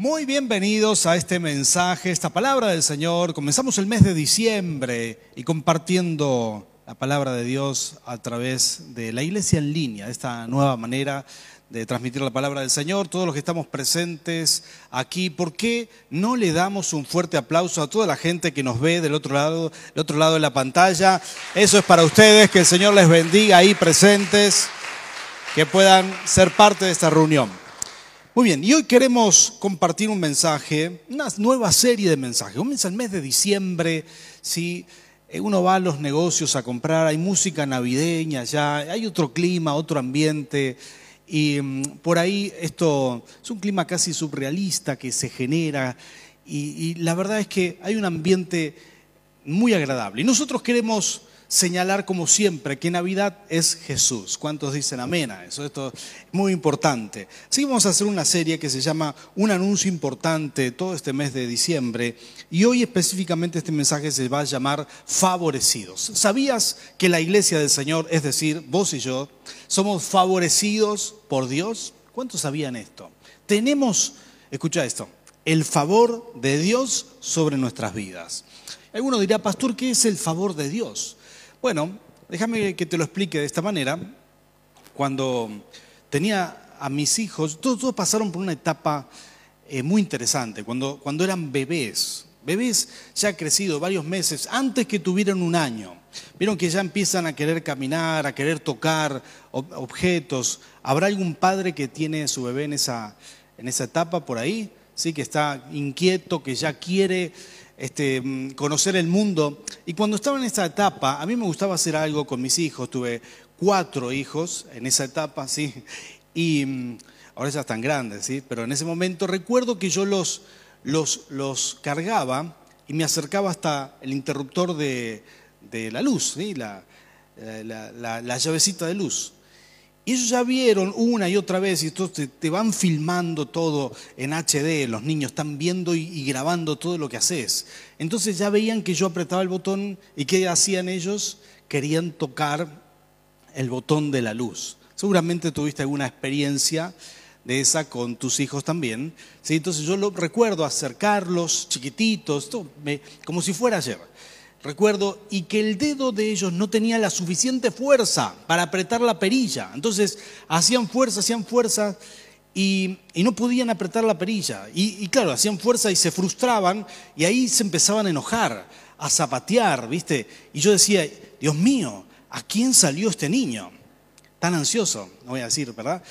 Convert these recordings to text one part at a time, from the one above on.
Muy bienvenidos a este mensaje, esta palabra del Señor. Comenzamos el mes de diciembre y compartiendo la palabra de Dios a través de la iglesia en línea, esta nueva manera de transmitir la palabra del Señor, todos los que estamos presentes aquí, ¿por qué no le damos un fuerte aplauso a toda la gente que nos ve del otro lado, del otro lado de la pantalla? Eso es para ustedes, que el Señor les bendiga ahí presentes, que puedan ser parte de esta reunión. Muy bien, y hoy queremos compartir un mensaje, una nueva serie de mensajes. Comienza el mes de diciembre, si uno va a los negocios a comprar, hay música navideña ya, hay otro clima, otro ambiente, y mm, por ahí esto es un clima casi surrealista que se genera, y la verdad es que hay un ambiente muy agradable. Y nosotros queremos señalar como siempre que Navidad es Jesús. ¿Cuántos dicen amén a eso? Esto es muy importante. Así vamos a hacer una serie que se llama Un anuncio importante todo este mes de diciembre y hoy específicamente este mensaje se va a llamar favorecidos. ¿Sabías que la iglesia del Señor, es decir, vos y yo, somos favorecidos por Dios? ¿Cuántos sabían esto? Tenemos, escucha esto, el favor de Dios sobre nuestras vidas. Alguno dirá, pastor, ¿qué es el favor de Dios? Bueno, déjame que te lo explique de esta manera. Cuando tenía a mis hijos, todos, pasaron por una etapa eh, muy interesante, cuando, cuando eran bebés. Bebés ya crecido varios meses, antes que tuvieran un año. Vieron que ya empiezan a querer caminar, a querer tocar objetos. ¿Habrá algún padre que tiene su bebé en esa, en esa etapa por ahí? Sí, que está inquieto, que ya quiere este, mm, conocer el mundo. Y cuando estaba en esa etapa, a mí me gustaba hacer algo con mis hijos. Tuve cuatro hijos en esa etapa, ¿sí? Y mm, ahora ya están grandes, ¿sí? Pero en ese momento recuerdo que yo los, los, los cargaba y me acercaba hasta el interruptor de, de la luz, ¿sí? la, la, la llavecita de luz. Y ellos ya vieron una y otra vez, y te, te, van filmando todo en HD, los niños están viendo y, grabando todo lo que haces. Entonces ya veían que yo apretaba el botón y ¿qué hacían ellos? Querían tocar el botón de la luz. Seguramente tuviste alguna experiencia de esa con tus hijos también. ¿sí? Entonces yo lo recuerdo acercarlos chiquititos, como si fuera ayer recuerdo, y que el dedo de ellos no tenía la suficiente fuerza para apretar la perilla. Entonces hacían fuerza, hacían fuerza y, no podían apretar la perilla. Y, claro, hacían fuerza y se frustraban y ahí se empezaban a enojar, a zapatear, ¿viste? Y yo decía, Dios mío, ¿a quién salió este niño? Tan ansioso, no voy a decir, ¿verdad?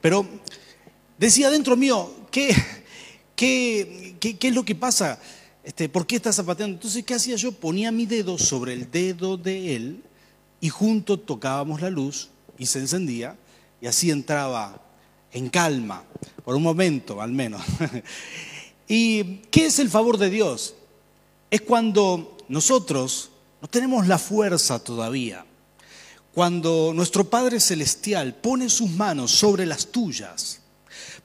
Pero decía dentro mío, ¿qué, qué, qué es lo que pasa? Este, ¿por qué está zapateando? Entonces, ¿qué hacía yo? Ponía mi dedo sobre el dedo de él y juntos tocábamos la luz y se encendía y así entraba en calma, por un momento al menos. ¿Y qué es el favor de Dios? Es cuando nosotros no tenemos la fuerza todavía, cuando nuestro Padre Celestial pone sus manos sobre las tuyas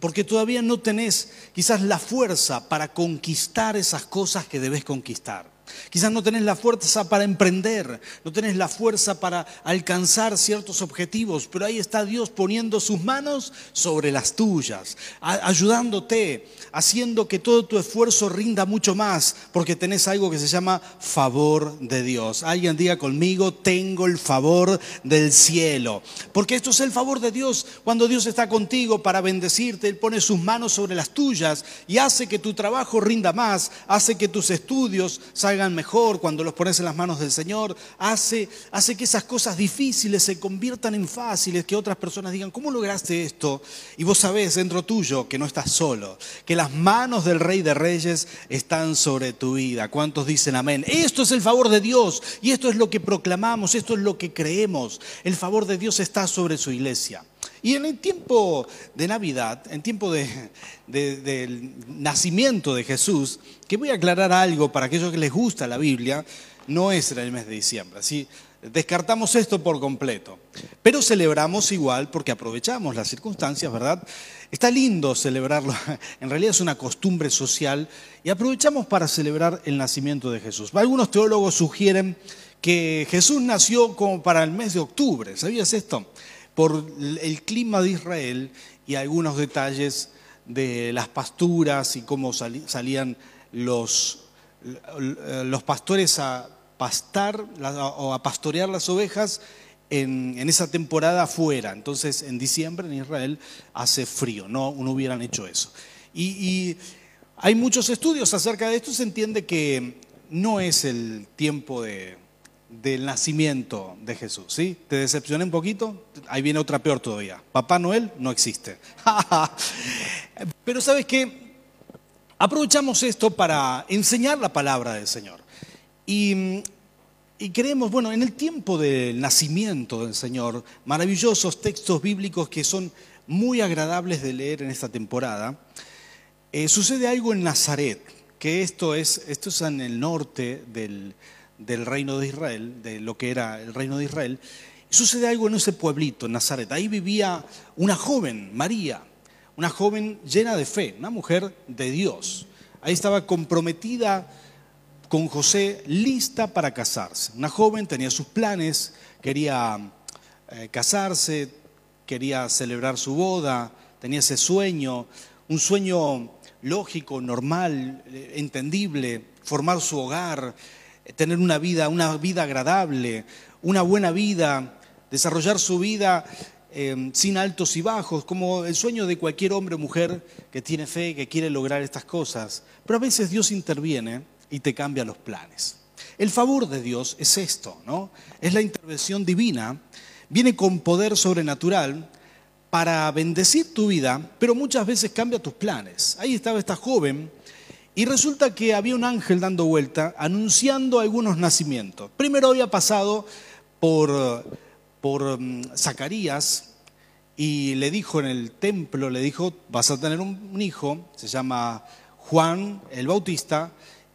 porque todavía no tenés quizás la fuerza para conquistar esas cosas que debes conquistar. Quizás no tenés la fuerza para emprender, no tenés la fuerza para alcanzar ciertos objetivos, pero ahí está Dios poniendo sus manos sobre las tuyas, ayudándote, haciendo que todo tu esfuerzo rinda mucho más, porque tenés algo que se llama favor de Dios. Alguien diga conmigo, tengo el favor del cielo, porque esto es el favor de Dios. Cuando Dios está contigo para bendecirte, Él pone sus manos sobre las tuyas y hace que tu trabajo rinda más, hace que tus estudios salgan mejor cuando los pones en las manos del Señor, hace, hace que esas cosas difíciles se conviertan en fáciles, que otras personas digan, ¿cómo lograste esto? Y vos sabés dentro tuyo que no estás solo, que las manos del Rey de Reyes están sobre tu vida. ¿Cuántos dicen amén? Esto es el favor de Dios y esto es lo que proclamamos, esto es lo que creemos. El favor de Dios está sobre su iglesia. Y en el tiempo de Navidad, en tiempo del nacimiento de Jesús, que voy a aclarar algo para aquellos que les gusta la Biblia, no es en el mes de diciembre. Así descartamos esto por completo. Pero celebramos igual porque aprovechamos las circunstancias, ¿verdad? Está lindo celebrarlo, en realidad es una costumbre social y aprovechamos para celebrar el nacimiento de Jesús. Algunos teólogos sugieren que Jesús nació como para el mes de octubre, ¿sabías esto? Por el clima de Israel y algunos detalles de las pasturas y cómo salían los, los pastores a pastar o a pastorear las ovejas en, esa temporada afuera. Entonces, en diciembre en Israel hace frío, no, no hubieran hecho eso. Y, hay muchos estudios acerca de esto, se entiende que no es el tiempo de, del nacimiento de Jesús, ¿sí? ¿Te decepcioné un poquito? Ahí viene otra peor todavía. Papá Noel no existe. Pero sabes qué? Aprovechamos esto para enseñar la palabra del Señor. Y creemos, bueno, en el tiempo del nacimiento del Señor, maravillosos textos bíblicos que son muy agradables de leer en esta temporada, eh, sucede algo en Nazaret, que esto es, esto es en el norte del, del, reino de Israel, de lo que era el reino de Israel, sucede algo en ese pueblito, en Nazaret. Ahí vivía una joven, María, una joven llena de fe, una mujer de Dios. Ahí estaba comprometida con José lista para casarse. Una joven tenía sus planes, quería eh, casarse, quería celebrar su boda, tenía ese sueño, un sueño lógico, normal, eh, entendible, formar su hogar, tener una vida, una vida agradable, una buena vida, desarrollar su vida sin altos y bajos, como el sueño de cualquier hombre o mujer que tiene fe, que quiere lograr estas cosas. Pero a veces Dios interviene y te cambia los planes. El favor de Dios es esto, ¿no? Es la intervención divina, viene con poder sobrenatural para bendecir tu vida, pero muchas veces cambia tus planes. Ahí estaba esta joven y resulta que había un ángel dando vuelta anunciando algunos nacimientos. Primero había pasado por, por mm, Zacarías y le dijo en el templo, le dijo, vas a tener un hijo, se llama Juan el Bautista,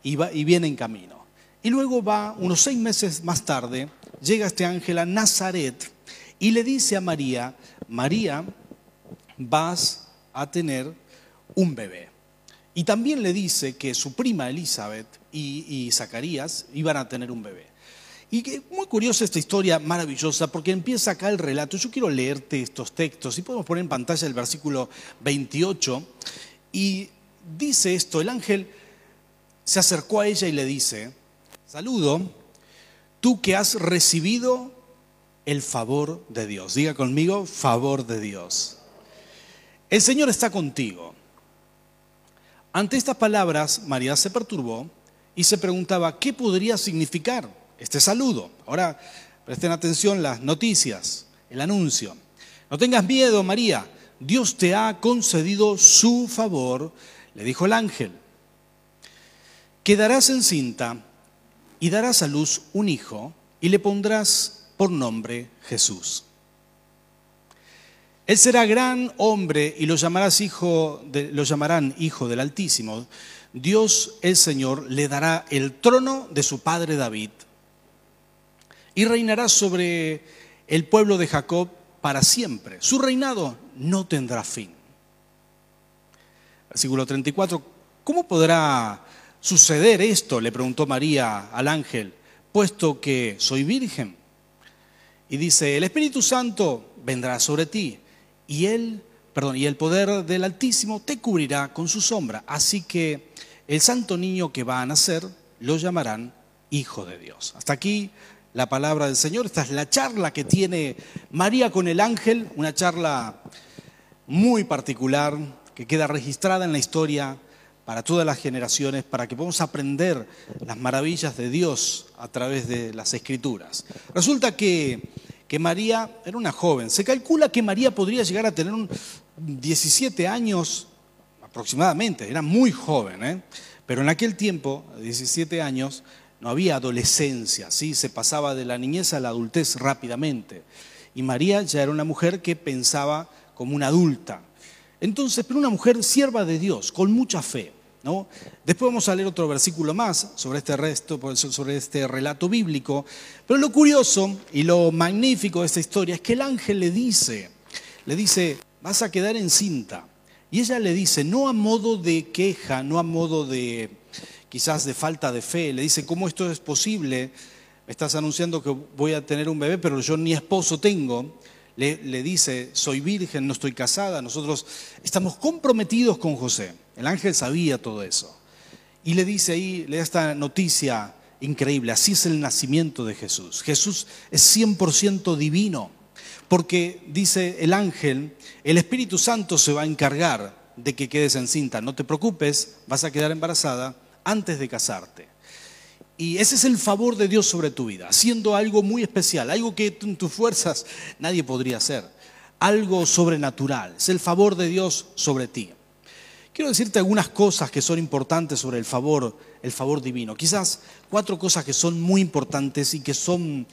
y, viene en camino. Y luego va, unos seis meses más tarde, llega este ángel a Nazaret y le dice a María, María, vas a tener un bebé. Y también le dice que su prima Elizabeth y, Zacarías iban a tener un bebé. Y que, muy curiosa esta historia, maravillosa, porque empieza acá el relato. Yo quiero leerte estos textos y podemos poner en pantalla el versículo 28. Y dice esto, el ángel se acercó a ella y le dice, saludo, tú que has recibido el favor de Dios. Diga conmigo, favor de Dios. El Señor está contigo. Ante estas palabras, María se perturbó y se preguntaba, ¿qué podría significar este saludo? Ahora, presten atención las noticias, el anuncio. No tengas miedo, María, Dios te ha concedido su favor, le dijo el ángel quedarás encinta y darás a luz un hijo y le pondrás por nombre Jesús. Él será gran hombre y lo, llamarás hijo lo llamarán hijo del Altísimo. Dios el Señor le dará el trono de su padre David y reinará sobre el pueblo de Jacob para siempre. Su reinado no tendrá fin. Versículo 34. ¿Cómo podrá suceder esto? Le preguntó María al ángel, puesto que soy virgen. Y dice, el Espíritu Santo vendrá sobre ti y él, perdón, y el poder del Altísimo te cubrirá con su sombra. Así que el santo niño que va a nacer lo llamarán Hijo de Dios. Hasta aquí la palabra del Señor. Esta es la charla que tiene María con el ángel, una charla muy particular que queda registrada en la historia para todas las generaciones, para que podamos aprender las maravillas de Dios a través de las escrituras. Resulta que, que María era una joven. Se calcula que María podría llegar a tener un 17 años aproximadamente, era muy joven, ¿eh? pero en aquel tiempo, 17 años, no había adolescencia, ¿sí? se pasaba de la niñez a la adultez rápidamente. Y María ya era una mujer que pensaba como una adulta. Entonces, pero una mujer sierva de Dios, con mucha fe. Después vamos a leer otro versículo más sobre este, resto, sobre este relato bíblico. Pero lo curioso y lo magnífico de esta historia es que el ángel le dice, le dice, vas a quedar encinta. Y ella le dice, no a modo de queja, no a modo de quizás de falta de fe, le dice, ¿cómo esto es posible? Me estás anunciando que voy a tener un bebé, pero yo ni esposo tengo. le, le dice, soy virgen, no estoy casada, nosotros estamos comprometidos con José. El ángel sabía todo eso. Y le dice ahí, le da esta noticia increíble, así es el nacimiento de Jesús. Jesús es 100% divino, porque dice el ángel, el Espíritu Santo se va a encargar de que quedes encinta. No te preocupes, vas a quedar embarazada antes de casarte. Y ese es el favor de Dios sobre tu vida, haciendo algo muy especial, algo que en tus fuerzas nadie podría hacer, algo sobrenatural, es el favor de Dios sobre ti. Quiero decirte algunas cosas que son importantes sobre el favor, el favor divino. Quizás cuatro cosas que son muy importantes y que son,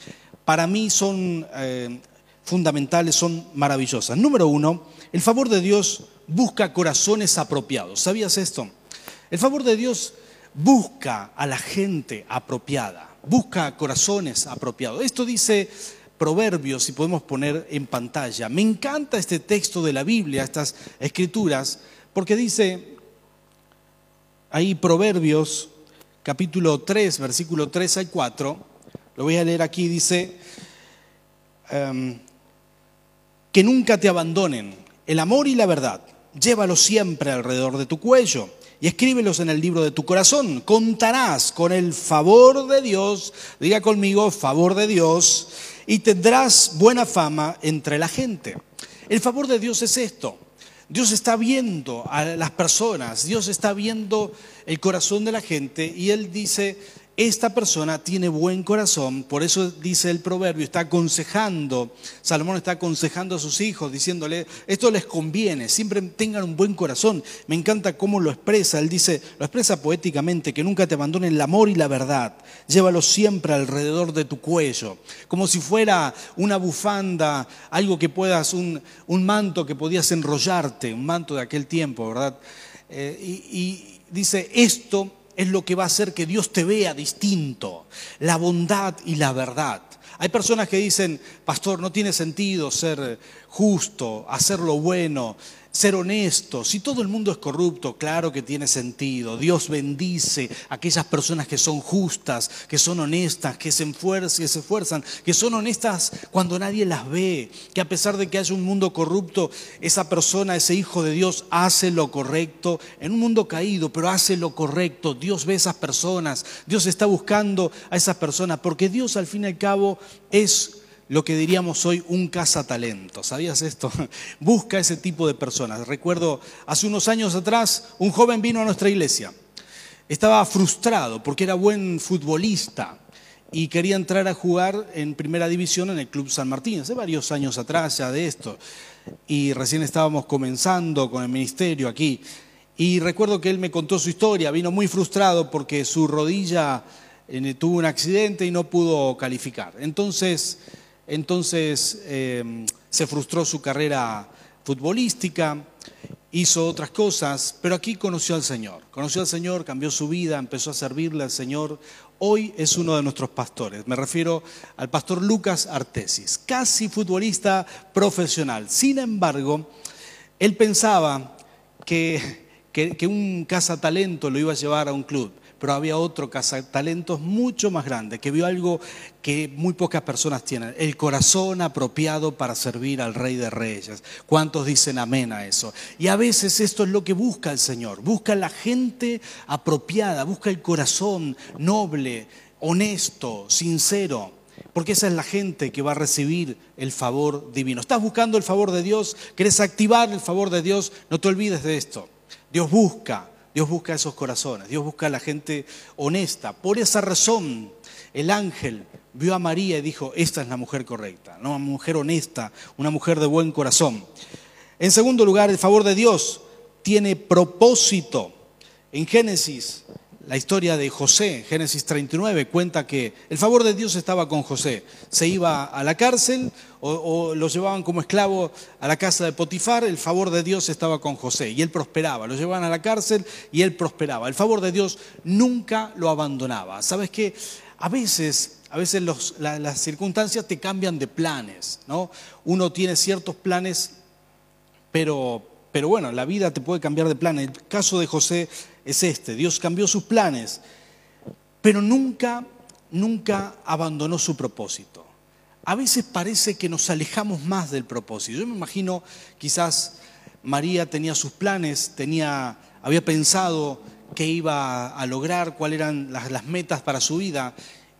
para mí son eh, fundamentales, son maravillosas. Número uno, el favor de Dios busca corazones apropiados. ¿Sabías esto? El favor de Dios busca a la gente apropiada, busca corazones apropiados. Esto dice Proverbios, si podemos poner en pantalla. Me encanta este texto de la Biblia, estas escrituras, porque dice ahí Proverbios capítulo 3, versículo 3 al 4, lo voy a leer aquí, dice, em, que nunca te abandonen el amor y la verdad, llévalos siempre alrededor de tu cuello y escríbelos en el libro de tu corazón. Contarás con el favor de Dios, diga conmigo, favor de Dios, y tendrás buena fama entre la gente. El favor de Dios es esto, Dios está viendo a las personas, Dios está viendo el corazón de la gente y Él dice, esta persona tiene buen corazón, por eso dice el proverbio, está aconsejando, Salomón está aconsejando a sus hijos, diciéndole, esto les conviene, siempre tengan un buen corazón. Me encanta cómo lo expresa, él dice, lo expresa poéticamente, que nunca te abandonen el amor y la verdad, llévalo siempre alrededor de tu cuello, como si fuera una bufanda, algo que puedas, un, manto que podías enrollarte, un manto de aquel tiempo, ¿verdad? Eh, y, y dice, esto es lo que va a hacer que Dios te vea distinto, la bondad y la verdad. Hay personas que dicen, pastor, no tiene sentido ser justo, hacer lo bueno, ser honesto. Si todo el mundo es corrupto, claro que tiene sentido. Dios bendice a aquellas personas que son justas, que son honestas, que se, que se esfuerzan, que son honestas cuando nadie las ve, que a pesar de que haya un mundo corrupto, esa persona, ese hijo de Dios hace lo correcto en un mundo caído, pero hace lo correcto. Dios ve a esas personas, Dios está buscando a esas personas, porque Dios al fin y al cabo es lo que diríamos hoy un cazatalento. ¿Sabías esto? Busca ese tipo de personas. Recuerdo hace unos años atrás, un joven vino a nuestra iglesia. Estaba frustrado porque era buen futbolista y quería entrar a jugar en primera división en el Club San Martín, hace varios años atrás ya de esto. Y recién estábamos comenzando con el ministerio aquí. Y recuerdo que él me contó su historia, vino muy frustrado porque su rodilla eh, tuvo un accidente y no pudo calificar. Entonces entonces em, se frustró su carrera futbolística, hizo otras cosas, pero aquí conoció al Señor. Conoció al Señor, cambió su vida, empezó a servirle al Señor. Hoy es uno de nuestros pastores. Me refiero al pastor Lucas Artesis, casi futbolista profesional. Sin embargo, él pensaba que, que, que un cazatalento lo iba a llevar a un club pero había otro cazatalentos mucho más grande, que vio algo que muy pocas personas tienen, el corazón apropiado para servir al Rey de Reyes. ¿Cuántos dicen amén a eso? Y a veces esto es lo que busca el Señor, busca la gente apropiada, busca el corazón noble, honesto, sincero. Porque esa es la gente que va a recibir el favor divino. ¿Estás buscando el favor de Dios? ¿Quieres activar el favor de Dios? No te olvides de esto. Dios busca Dios busca esos corazones, Dios busca a la gente honesta. Por esa razón, el ángel vio a María y dijo, esta es la mujer correcta, una mujer honesta, una mujer de buen corazón. En segundo lugar, el favor de Dios tiene propósito. En Génesis la historia de José, Génesis 39, cuenta que el favor de Dios estaba con José. Se iba a la cárcel o, lo llevaban como esclavo a la casa de Potifar, el favor de Dios estaba con José y él prosperaba. Lo llevaban a la cárcel y él prosperaba. El favor de Dios nunca lo abandonaba. ¿Sabes qué? A veces, a veces las circunstancias te cambian de planes, ¿no? Uno tiene ciertos planes, pero, pero bueno, la vida te puede cambiar de planes. El caso de José es este. Dios cambió sus planes, pero nunca, nunca abandonó su propósito. a veces parece que nos alejamos más del propósito. Yo me imagino, quizás María tenía sus planes, tenía, había pensado qué iba a lograr, cuáles eran las, metas para su vida,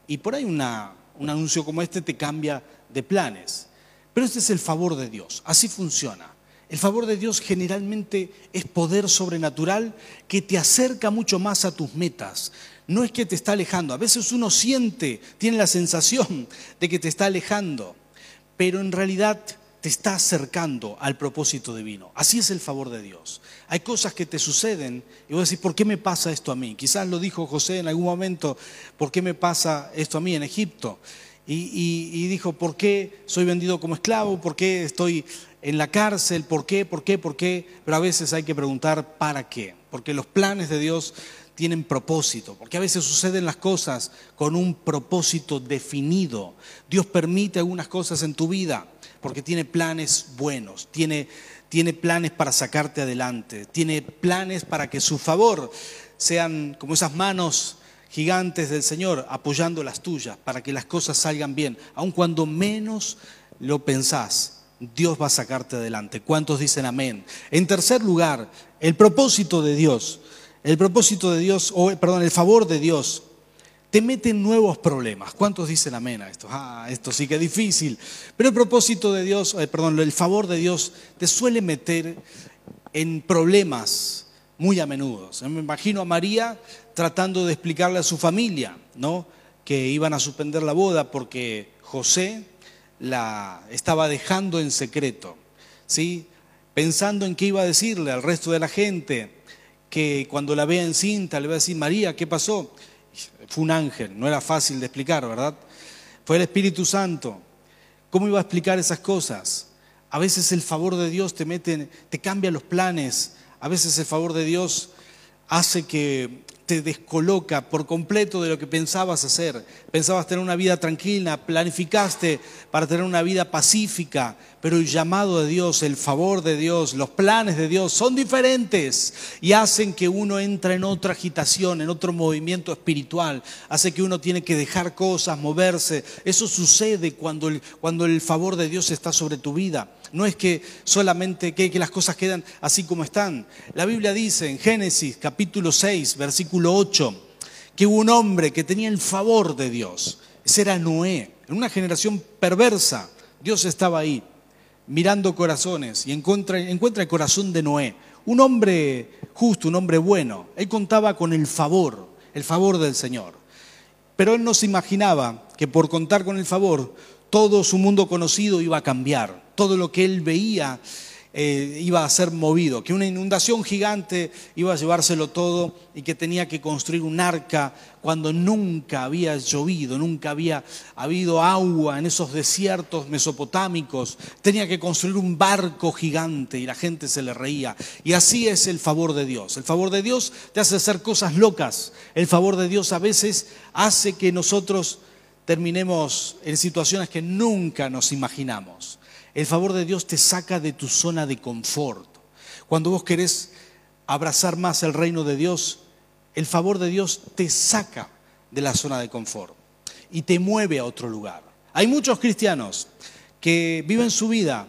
y por ahí un anuncio como este te cambia de planes. Pero este es el favor de Dios, así funciona. El favor de Dios generalmente es poder sobrenatural que te acerca mucho más a tus metas. No es que te está alejando. A veces uno siente, tiene la sensación de que te está alejando, pero en realidad te está acercando al propósito divino. Así es el favor de Dios. Hay cosas que te suceden y vos decís, ¿por qué me pasa esto a mí? Quizás lo dijo José en algún momento, ¿por qué me pasa esto a mí en Egipto? Y, dijo, ¿por qué soy vendido como esclavo? ¿Por qué estoy en la cárcel? ¿Por qué? ¿Por qué? ¿Por qué? Pero a veces hay que preguntar, ¿para qué? Porque los planes de Dios tienen propósito, porque a veces suceden las cosas con un propósito definido. Dios permite algunas cosas en tu vida porque tiene planes buenos, tiene, tiene planes para sacarte adelante, tiene planes para que su favor sean como esas manos gigantes del Señor apoyando las tuyas para que las cosas salgan bien, aun cuando menos lo pensás. Dios va a sacarte adelante. ¿Cuántos dicen amén? En tercer lugar, el propósito de Dios. El propósito de Dios, perdón, el favor de Dios te mete en nuevos problemas. ¿Cuántos dicen amén a esto? Ah, esto sí que es difícil. Pero el propósito de Dios, eh, perdón, el favor de Dios te suele meter en problemas muy a menudo. Me imagino a María tratando de explicarle a su familia, ¿no? Que iban a suspender la boda porque José la estaba dejando en secreto, ¿sí? Pensando en qué iba a decirle al resto de la gente, que cuando la vea encinta le va a decir, María, ¿qué pasó? Fue un ángel, no era fácil de explicar, ¿verdad? Fue el Espíritu Santo. ¿Cómo iba a explicar esas cosas? A veces el favor de Dios te mete, te cambia los planes. A veces el favor de Dios hace que te descoloca por completo de lo que pensabas hacer. Pensabas tener una vida tranquila, planificaste para tener una vida pacífica, pero el llamado de Dios, el favor de Dios, los planes de Dios son diferentes y hacen que uno entre en otra agitación, en otro movimiento espiritual, hace que uno tiene que dejar cosas, moverse. Eso sucede cuando el, cuando el favor de Dios está sobre tu vida. No es que solamente que, las cosas quedan así como están. La Biblia dice en Génesis capítulo 6, versículo 8, que hubo un hombre que tenía el favor de Dios. Ese era Noé. En una generación perversa, Dios estaba ahí, mirando corazones, y encuentra, encuentra el corazón de Noé. Un hombre justo, un hombre bueno. Él contaba con el favor, el favor del Señor. Pero él no se imaginaba que por contar con el favor, todo su mundo conocido iba a cambiar todo lo que él veía eh, iba a ser movido, que una inundación gigante iba a llevárselo todo y que tenía que construir un arca cuando nunca había llovido, nunca había habido agua en esos desiertos mesopotámicos, tenía que construir un barco gigante y la gente se le reía. Y así es el favor de Dios. El favor de Dios te hace hacer cosas locas. El favor de Dios a veces hace que nosotros terminemos en situaciones que nunca nos imaginamos. El favor de Dios te saca de tu zona de confort. Cuando vos querés abrazar más el reino de Dios, el favor de Dios te saca de la zona de confort y te mueve a otro lugar. Hay muchos cristianos que viven su vida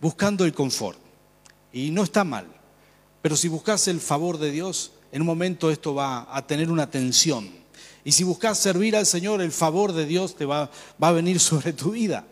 buscando el confort y no está mal, pero si buscas el favor de Dios, en un momento esto va a tener una tensión. Y si buscas servir al Señor, el favor de Dios te va, va a venir sobre tu vida.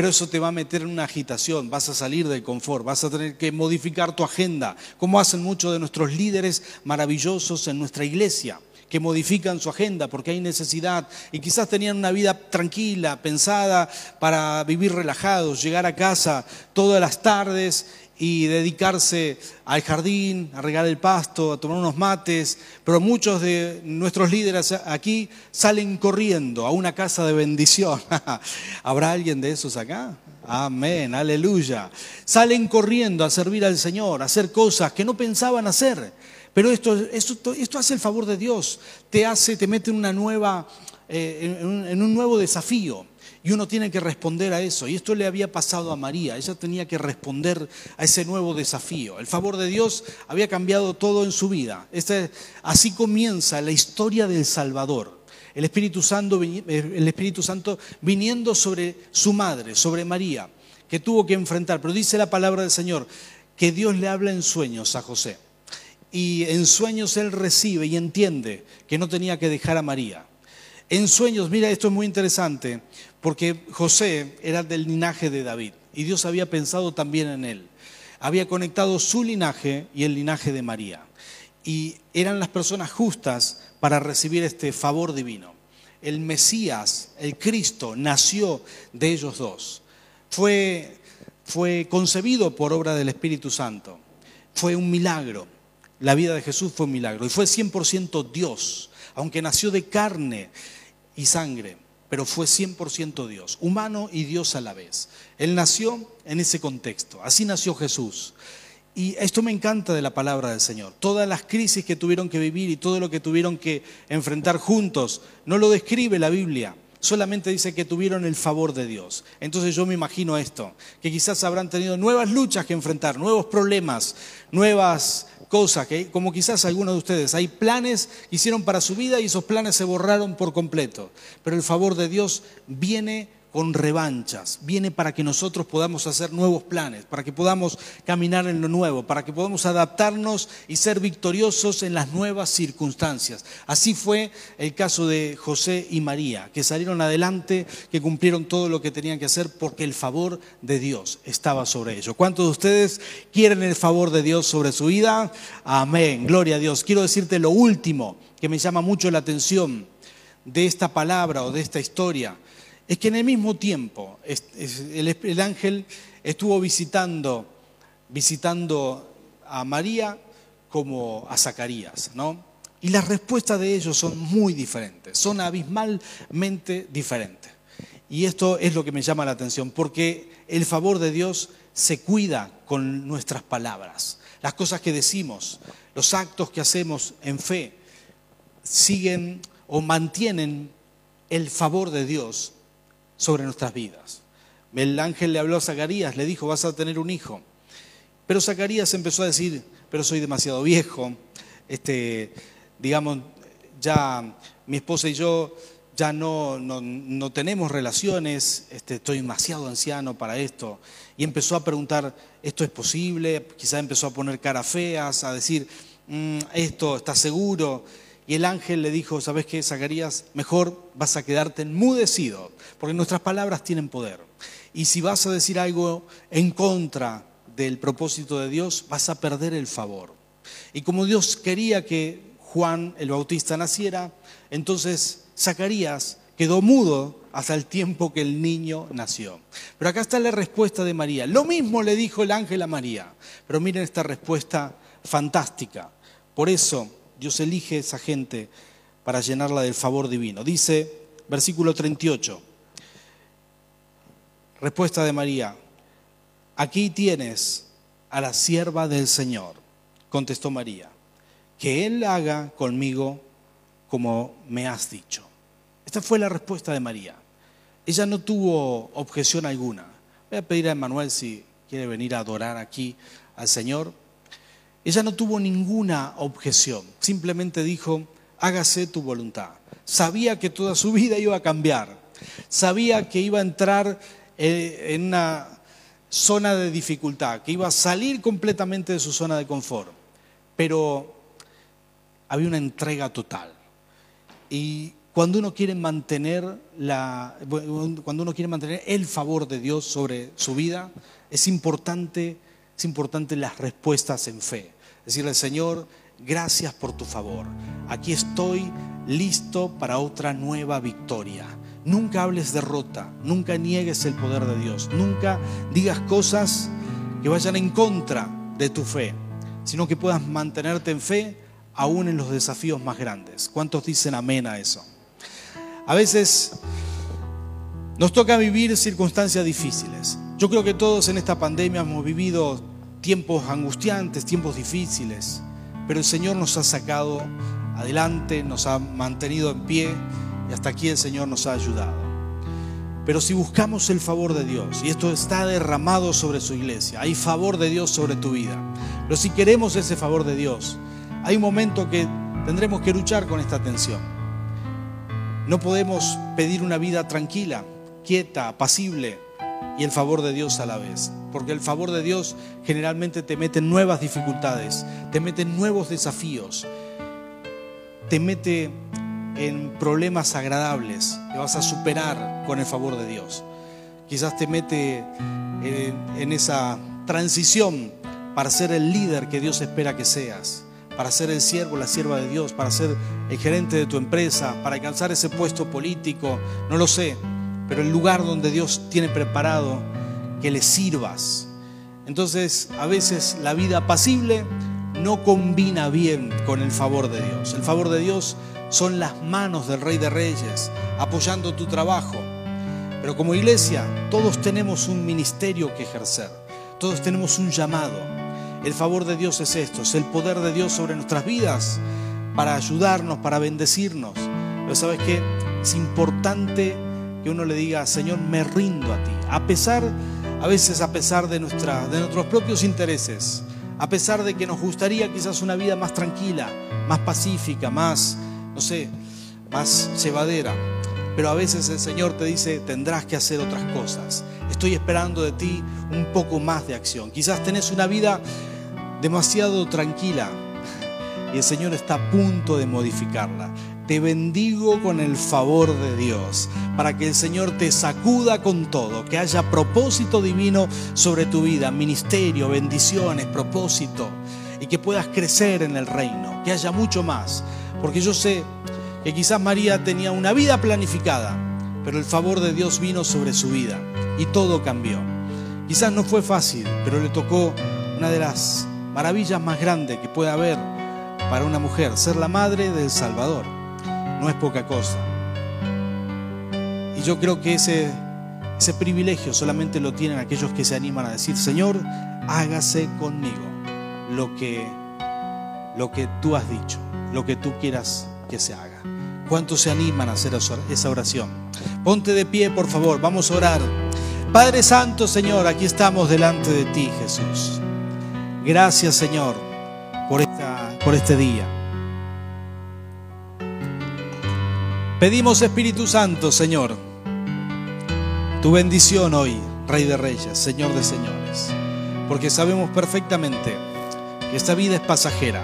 Pero eso te va a meter en una agitación, vas a salir del confort, vas a tener que modificar tu agenda, como hacen muchos de nuestros líderes maravillosos en nuestra iglesia que modifican su agenda porque hay necesidad y quizás tenían una vida tranquila, pensada para vivir relajados, llegar a casa todas las tardes y dedicarse al jardín, a regar el pasto, a tomar unos mates, pero muchos de nuestros líderes aquí salen corriendo a una casa de bendición. ¿Habrá alguien de esos acá? Amén, aleluya. Salen corriendo a servir al Señor, a hacer cosas que no pensaban hacer. Pero esto, esto, esto hace el favor de Dios, te hace, te mete en una nueva, eh, en un nuevo desafío. Y uno tiene que responder a eso. Y esto le había pasado a María. Ella tenía que responder a ese nuevo desafío. El favor de Dios había cambiado todo en su vida. Este, así comienza la historia del Salvador. el Espíritu Santo, el Espíritu Santo viniendo sobre su madre, sobre María, que tuvo que enfrentar. Pero dice la palabra del Señor que Dios le habla en sueños a José. Y en sueños él recibe y entiende que no tenía que dejar a María. En sueños, mira, esto es muy interesante, porque José era del linaje de David y Dios había pensado también en él. Había conectado su linaje y el linaje de María. Y eran las personas justas para recibir este favor divino. El Mesías, el Cristo, nació de ellos dos. Fue, fue concebido por obra del Espíritu Santo. Fue un milagro. La vida de Jesús fue un milagro. Y fue 100% Dios, aunque nació de carne y sangre, pero fue 100% Dios, humano y Dios a la vez. Él nació en ese contexto, así nació Jesús. Y esto me encanta de la palabra del Señor. Todas las crisis que tuvieron que vivir y todo lo que tuvieron que enfrentar juntos, no lo describe la Biblia, solamente dice que tuvieron el favor de Dios. Entonces yo me imagino esto, que quizás habrán tenido nuevas luchas que enfrentar, nuevos problemas, nuevas cosas, que, como quizás algunos de ustedes, hay planes que hicieron para su vida y esos planes se borraron por completo. Pero el favor de Dios viene con revanchas, viene para que nosotros podamos hacer nuevos planes, para que podamos caminar en lo nuevo, para que podamos adaptarnos y ser victoriosos en las nuevas circunstancias. Así fue el caso de José y María, que salieron adelante, que cumplieron todo lo que tenían que hacer porque el favor de Dios estaba sobre ellos. ¿Cuántos de ustedes quieren el favor de Dios sobre su vida? Amén, gloria a Dios. Quiero decirte lo último que me llama mucho la atención de esta palabra o de esta historia es que en el mismo tiempo el, ángel estuvo visitando, visitando a María como a Zacarías, ¿no? Y las respuestas de ellos son muy diferentes, son abismalmente diferentes. Y esto es lo que me llama la atención, porque el favor de Dios se cuida con nuestras palabras. Las cosas que decimos, los actos que hacemos en fe, siguen o mantienen el favor de Dios sobre nuestras vidas. El ángel le habló a Zacarías, le dijo, vas a tener un hijo. Pero Zacarías empezó a decir, pero soy demasiado viejo, este, digamos, ya mi esposa y yo ya no, no, tenemos relaciones, este, estoy demasiado anciano para esto. Y empezó a preguntar, ¿esto es posible? Quizá empezó a poner caras feas, a decir, mm, ¿esto está seguro? Y el ángel le dijo, ¿sabes qué, Zacarías? Mejor vas a quedarte enmudecido, porque nuestras palabras tienen poder. Y si vas a decir algo en contra del propósito de Dios, vas a perder el favor. Y como Dios quería que Juan el Bautista naciera, entonces Zacarías quedó mudo hasta el tiempo que el niño nació. Pero acá está la respuesta de María. Lo mismo le dijo el ángel a María. Pero miren esta respuesta fantástica. Por eso Dios elige esa gente para llenarla del favor divino. Dice, versículo 38, respuesta de María, aquí tienes a la sierva del Señor, contestó María, que Él haga conmigo como me has dicho. Esta fue la respuesta de María. Ella no tuvo objeción alguna. Voy a pedir a Emanuel si quiere venir a adorar aquí al Señor. Ella no tuvo ninguna objeción, simplemente dijo, hágase tu voluntad. Sabía que toda su vida iba a cambiar, sabía que iba a entrar eh, en una zona de dificultad, que iba a salir completamente de su zona de confort, pero había una entrega total. Y cuando uno quiere mantener cuando uno quiere mantener el favor de Dios sobre su vida, es importante es importante las respuestas en fe. Decirle, Señor, gracias por tu favor. Aquí estoy listo para otra nueva victoria. Nunca hables derrota, nunca niegues el poder de Dios, nunca digas cosas que vayan en contra de tu fe, sino que puedas mantenerte en fe aún en los desafíos más grandes. ¿Cuántos dicen amén a eso? A veces nos toca vivir circunstancias difíciles. Yo creo que todos en esta pandemia hemos vivido tiempos angustiantes, tiempos difíciles, pero el Señor nos ha sacado adelante, nos ha mantenido en pie y hasta aquí el Señor nos ha ayudado. Pero si buscamos el favor de Dios, y esto está derramado sobre su iglesia, hay favor de Dios sobre tu vida, pero si queremos ese favor de Dios, hay un momento que tendremos que luchar con esta tensión. No podemos pedir una vida tranquila, quieta, apacible y el favor de Dios a la vez. Porque el favor de Dios generalmente te mete en nuevas dificultades, te mete en nuevos desafíos, te mete en problemas agradables que vas a superar con el favor de Dios. Quizás te mete en, esa transición para ser el líder que Dios espera que seas, para ser el siervo, la sierva de Dios, para ser el gerente de tu empresa, para alcanzar ese puesto político, no lo sé, pero el lugar donde Dios tiene preparado que le sirvas. Entonces, a veces la vida apacible no combina bien con el favor de Dios. El favor de Dios son las manos del Rey de Reyes apoyando tu trabajo. Pero como iglesia, todos tenemos un ministerio que ejercer, todos tenemos un llamado. El favor de Dios es esto, es el poder de Dios sobre nuestras vidas para ayudarnos, para bendecirnos. Pero sabes que es importante que uno le diga, Señor, me rindo a ti, a pesar, a veces a pesar de, nuestra, de nuestros propios intereses, a pesar de que nos gustaría quizás una vida más tranquila, más pacífica, más, no sé, más llevadera. Pero a veces el Señor te dice, tendrás que hacer otras cosas. Estoy esperando de ti un poco más de acción. Quizás tenés una vida demasiado tranquila y el Señor está a punto de modificarla. Te bendigo con el favor de Dios para que el Señor te sacuda con todo, que haya propósito divino sobre tu vida, ministerio, bendiciones, propósito y que puedas crecer en el reino, que haya mucho más. Porque yo sé que quizás María tenía una vida planificada, pero el favor de Dios vino sobre su vida y todo cambió. Quizás no fue fácil, pero le tocó una de las maravillas más grandes que puede haber para una mujer, ser la madre del Salvador. No es poca cosa. Y yo creo que ese, ese privilegio solamente lo tienen aquellos que se animan a decir, Señor, hágase conmigo lo que, lo que tú has dicho, lo que tú quieras que se haga. ¿Cuántos se animan a hacer esa oración? Ponte de pie, por favor, vamos a orar. Padre Santo, Señor, aquí estamos delante de ti, Jesús. Gracias, Señor, por, esta, por este día. Pedimos, Espíritu Santo, Señor, tu bendición hoy, Rey de Reyes, Señor de Señores, porque sabemos perfectamente que esta vida es pasajera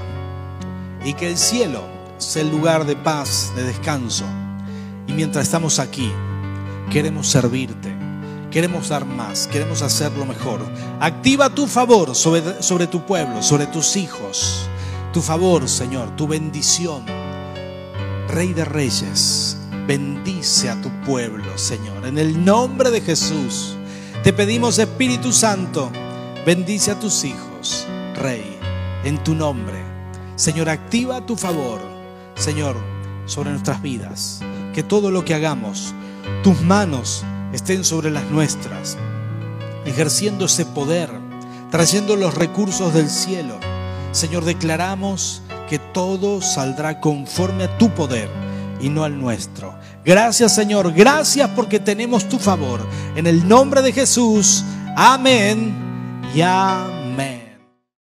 y que el cielo es el lugar de paz, de descanso. Y mientras estamos aquí, queremos servirte, queremos dar más, queremos hacerlo mejor. Activa tu favor sobre, sobre tu pueblo, sobre tus hijos. Tu favor, Señor, tu bendición. Rey de Reyes, bendice a tu pueblo, Señor. En el nombre de Jesús, te pedimos, Espíritu Santo, bendice a tus hijos, Rey, en tu nombre. Señor, activa tu favor Señor, sobre nuestras vidas. Que todo lo que hagamos, tus manos estén sobre las nuestras, ejerciendo ese poder, trayendo los recursos del cielo. Señor, declaramos que todo saldrá conforme a tu poder y no al nuestro. Gracias Señor, gracias porque tenemos tu favor. En el nombre de Jesús, amén y amén.